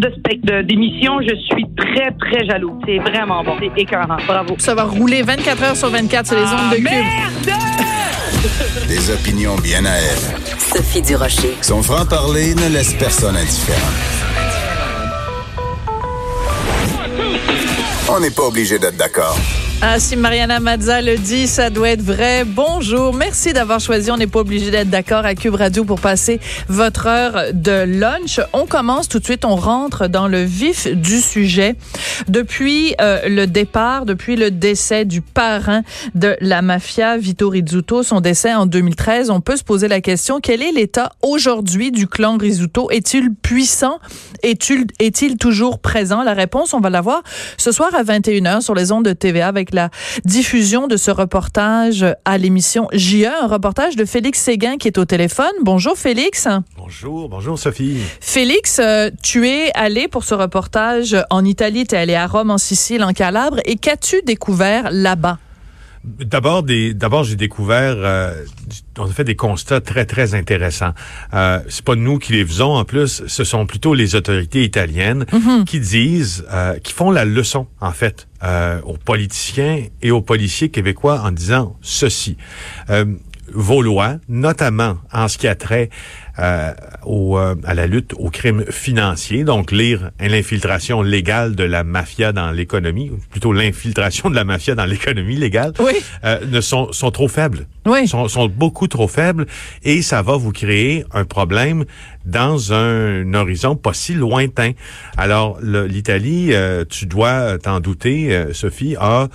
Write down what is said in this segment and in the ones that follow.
Type de d'émission, je suis très, très jaloux. C'est vraiment bon. C'est écœurant. Bravo. Ça va rouler 24 heures sur 24 sur les ondes de Cube. Merde! Des opinions bien à elle. Sophie Durocher. Son franc-parler ne laisse personne indifférent. On n'est pas obligé d'être d'accord. Ah, si Mariana Mazza le dit, ça doit être vrai. Bonjour. Merci d'avoir choisi. On n'est pas obligé d'être d'accord à Cube Radio pour passer votre heure de lunch. On commence tout de suite. On rentre dans le vif du sujet. Depuis euh, le départ, depuis le décès du parrain de la mafia, Vito Rizzuto, son décès en 2013, on peut se poser la question, quel est l'état aujourd'hui du clan Rizzuto? Est-il puissant? Est-il est toujours présent? La réponse, on va la voir ce soir à 21h sur les ondes de TVA avec la diffusion de ce reportage à l'émission JE, un reportage de Félix Séguin qui est au téléphone. Bonjour Félix. Bonjour, bonjour Sophie. Félix, euh, tu es allé pour ce reportage en Italie, tu es allé à Rome, en Sicile, en Calabre, et qu'as-tu découvert là-bas? D'abord, d'abord, j'ai découvert, euh, on a fait des constats très très intéressants. Euh, c'est pas nous qui les faisons, en plus, ce sont plutôt les autorités italiennes Mhm. qui disent, euh, qui font la leçon en fait euh, aux politiciens et aux policiers québécois en disant ceci. Euh, vos lois, notamment en ce qui a trait euh, au, euh, à la lutte aux crimes financiers, donc lire l'infiltration légale de la mafia dans l'économie, ou plutôt l'infiltration de la mafia dans l'économie légale, Oui. euh, ne sont, sont trop faibles. Oui. Sont, sont beaucoup trop faibles et ça va vous créer un problème dans un horizon pas si lointain. Alors, l'Italie, euh, tu dois t'en douter, euh, Sophie, a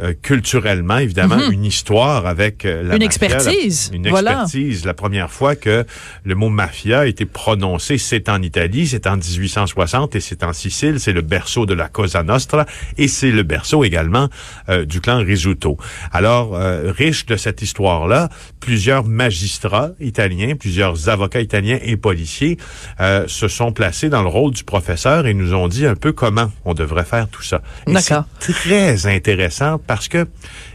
euh, culturellement, évidemment, une histoire avec euh, la Mhm. Une mafia, la- expertise, une voilà. expertise. La première fois que le mot mafia a été prononcé, c'est en Italie, c'est en 1860 et c'est en Sicile, c'est le berceau de la Cosa Nostra et c'est le berceau également euh, du clan Risuto. Alors, euh, riche de cette histoire-là, plusieurs magistrats italiens, plusieurs avocats italiens et policiers euh, se sont placés dans le rôle du professeur et nous ont dit un peu comment on devrait faire tout ça. D'accord. C'est très intéressant parce que,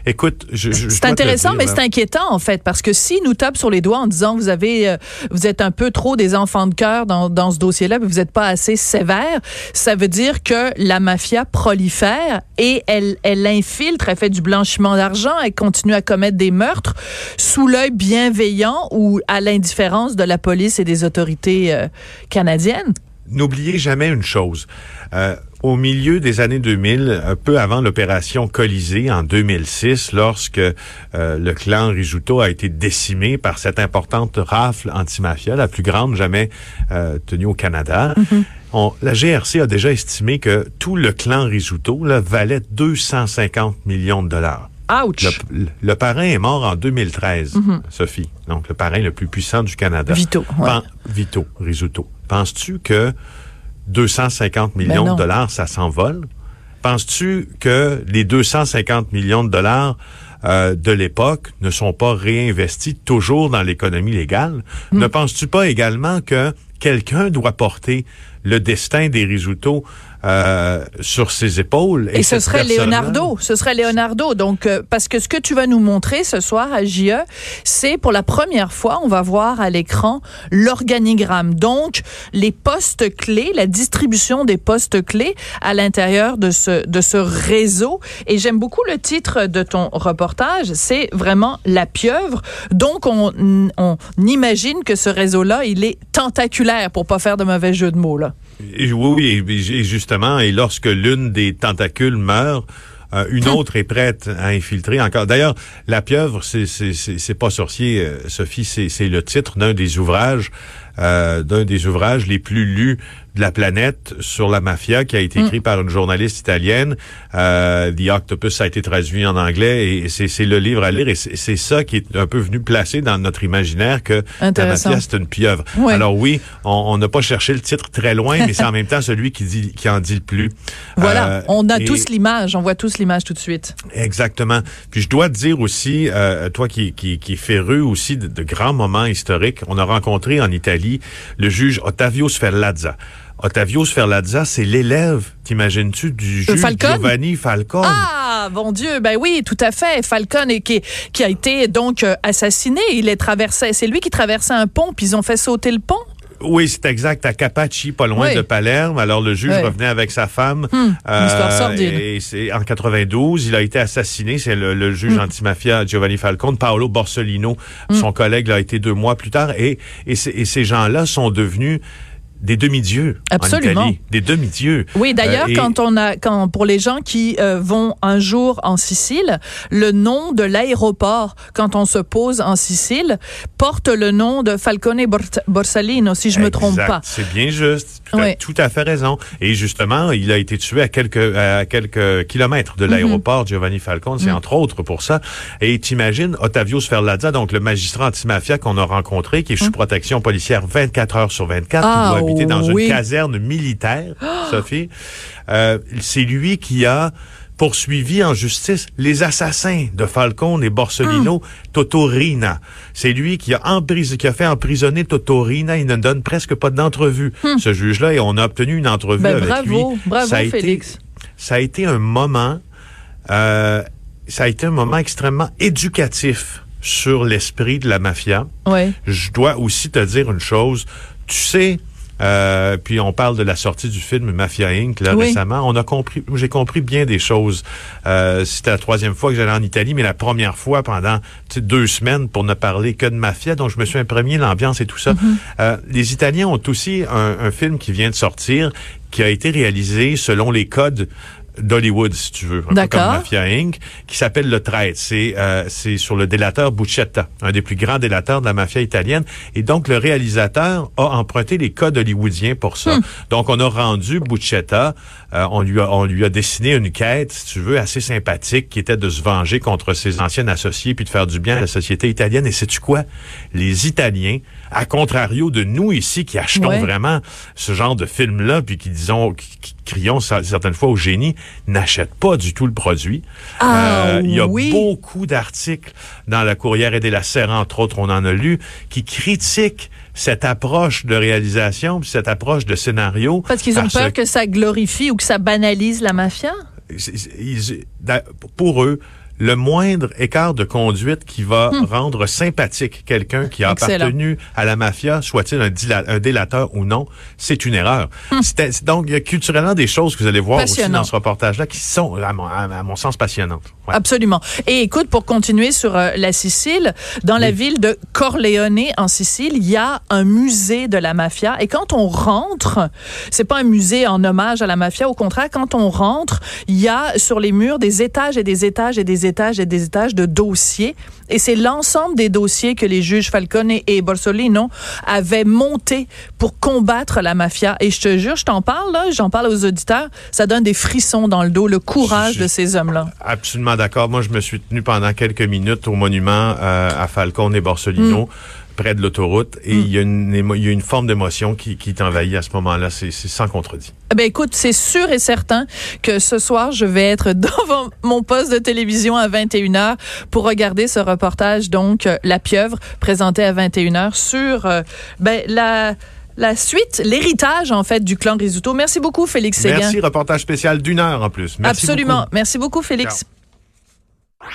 écoute, je, je- C'est intéressant, dire, mais c'est inquiétant en fait, parce que si nous tape sur les doigts en disant vous avez, euh, vous êtes un peu trop des enfants de cœur dans, ce dossier-là, vous n'êtes pas assez sévère, ça veut dire que la mafia prolifère et elle, elle infiltre, elle fait du blanchiment d'argent, elle continue à commettre des meurtres sous l'œil bienveillant ou à l'indifférence de la police et des autorités euh, canadiennes. N'oubliez jamais une chose. Euh, au milieu des années 2000, un peu avant l'opération Colisée en 2006, lorsque euh, le clan Rijuto a été décimé par cette importante rafle antimafia, la plus grande jamais euh, tenue au Canada, on- la GRC a déjà estimé que tout le clan Rijuto là, valait 250 millions de dollars. Ouch! Le, parrain est mort en 2013, Sophie. Donc, le parrain le plus puissant du Canada. Vito, ouais. Vito, Rizzuto. Penses-tu que 250 millions Ben non. de dollars, ça s'envole? Penses-tu que les 250 millions de dollars euh, de l'époque ne sont pas réinvestis toujours dans l'économie légale? Hmm. Ne penses-tu pas également que quelqu'un doit porter le destin des Rizzuto euh, sur ses épaules? Et, ce cette serait Leonardo. Ce serait Leonardo. Donc, euh, parce que ce que tu vas nous montrer ce soir à JE, c'est pour la première fois, on va voir à l'écran l'organigramme. Donc, les postes clés, la distribution des postes clés à l'intérieur de ce, de ce réseau. Et j'aime beaucoup le titre de ton reportage. C'est vraiment la pieuvre. Donc, on, on imagine que ce réseau-là, il est tentaculaire pour pas faire de mauvais jeu de mots, là. Et oui, et, et justement, et lorsque l'une des tentacules meurt, euh, une autre est prête à infiltrer encore. D'ailleurs, la pieuvre, c'est pas sorcier, euh, Sophie, c'est le titre d'un des ouvrages euh, d'un des ouvrages les plus lus de la planète sur la mafia qui a été écrit par une journaliste italienne. Euh, The Octopus ça a été traduit en anglais et c'est, le livre à lire et c'est, ça qui est un peu venu placer dans notre imaginaire que la mafia c'est une pieuvre. Alors oui, on n'a pas cherché le titre très loin, mais c'est en même temps celui qui dit qui en dit le plus. Voilà, Euh, on a et- tous l'image, on voit tous l'image tout de suite. Exactement. Puis je dois te dire aussi, euh, toi qui, qui, qui es féru aussi de, de grands moments historiques, on a rencontré en Italie le juge Ottavio Sferlazza. Ottavio Sferlazza, c'est l'élève, t'imagines-tu, du juge Falcone? Giovanni Falcone. Ah, bon Dieu, ben oui, tout à fait. Falcon et qui, qui a été donc euh, assassiné. Il est traversé, c'est lui qui traversait un pont, puis ils ont fait sauter le pont. Oui, c'est exact, à Capaci, pas loin Oui. de Palerme. Alors, le juge Oui. revenait avec sa femme. Hum, histoire sordide. Et c'est en 92, il a été assassiné. C'est le, le juge Hum. antimafia Giovanni Falcone. Paolo Borsellino, son collègue, l'a été deux mois plus tard. Et, et ces gens-là sont devenus des demi-dieux Absolument. en Italie. Des demi-dieux. Oui, d'ailleurs, Euh, et- quand on a, quand pour les gens qui euh, vont un jour en Sicile, le nom de l'aéroport quand on se pose en Sicile porte le nom de Falcone Bor- Borsalino, si je me trompe pas. C'est bien juste. Tu as tout à fait raison. Et justement, il a été tué à quelques à quelques kilomètres Mhm. de l'aéroport Giovanni Falcone. C'est entre autres pour ça. Et t'imagines Ottavio Sferlazza, donc le magistrat antimafia qu'on a rencontré, qui est sous protection policière 24 heures sur 24, Mhm. Ah, qui doit habiter dans oui. une caserne militaire, Sophie. Euh, c'est lui qui a poursuivi en justice les assassins de Falcone et Borsellino, Ah. Totorina. C'est lui qui a, empris- qui a fait emprisonner Totorina. Il ne donne presque pas d'entrevue, ce juge-là, et on a obtenu une entrevue Hmm. Ben, avec lui. bravo, bravo, Ça a été- Félix. ça a été un moment, euh, ça a été un moment extrêmement éducatif sur l'esprit de la mafia. Ouais. Je dois aussi te dire une chose. Tu sais, euh, puis on parle de la sortie du film Mafia Inc. Là, Oui. récemment. On a compris, j'ai compris bien des choses. Euh, C'était la troisième fois que j'allais en Italie, mais la première fois pendant deux semaines pour ne parler que de mafia. Donc je me suis imprégné l'ambiance et tout ça. Mm-hmm. Euh, les Italiens ont aussi un, un film qui vient de sortir, qui a été réalisé selon les codes d'Hollywood, si tu veux, un peu comme Mafia Inc., qui s'appelle Le Traître. C'est euh, c'est sur le délateur Buccetta, un des plus grands délateurs de la mafia italienne. Et donc, le réalisateur a emprunté les codes hollywoodiens pour ça. Donc, on a rendu Buccetta, euh, on, lui a, on lui a dessiné une quête, si tu veux, assez sympathique, qui était de se venger contre ses anciens associés puis de faire du bien à la société italienne. Et sais-tu quoi? Les Italiens, à contrario de nous ici, qui achetons Ouais. vraiment ce genre de film-là, puis qui disons, qui, qui crions certaines fois au génie, n'achètent pas du tout le produit. Ah, Euh, Il y a oui. beaucoup d'articles dans la Courrière et de la Serre, entre autres, on en a lu, qui critiquent cette approche de réalisation, puis cette approche de scénario. Parce qu'ils ont peur que ça glorifie ou que ça banalise la mafia? ils- pour eux, le moindre écart de conduite qui va rendre sympathique quelqu'un qui a Hmm. Excellent. appartenu à la mafia, soit-il un, délateur ou non, c'est une erreur. C'est donc, il y a culturellement des choses que vous allez voir aussi Hmm. Dans ce reportage-là qui sont, à mon, à- à mon sens, passionnantes. Ouais. Absolument. Et écoute, pour continuer sur euh, la Sicile, dans la ville de Corleone en Sicile, il y a un musée de la mafia. Et quand on rentre, c'est pas un musée en hommage à la mafia. Au contraire, quand on rentre, il y a sur les murs des étages et des étages et des étages et des étages de dossiers. Et c'est l'ensemble des dossiers que les juges Falcone et Borsolino avaient montés pour combattre la mafia. Et je te jure, je t'en parle j'en parle aux auditeurs, ça donne des frissons dans le dos, le courage Je- de ces hommes-là. Absolument d'accord. Moi, je me suis tenu pendant quelques minutes au monument euh, à Falcone et Borsellino. Mm. Près de l'autoroute et il y a une émo- il y a une forme d'émotion qui, qui t'envahit à ce moment-là, c'est sans contredit. Eh Ben écoute, c'est sûr et certain que ce soir, je vais être devant mon poste de télévision à 21h pour regarder ce reportage, donc euh, La Pieuvre, présenté à 21h sur euh, ben, la, la suite, l'héritage en fait du clan Risuto. Merci beaucoup, Félix Séguin. Merci, reportage spécial d'une heure en plus. Merci Absolument. beaucoup. Merci beaucoup, Félix. Ciao.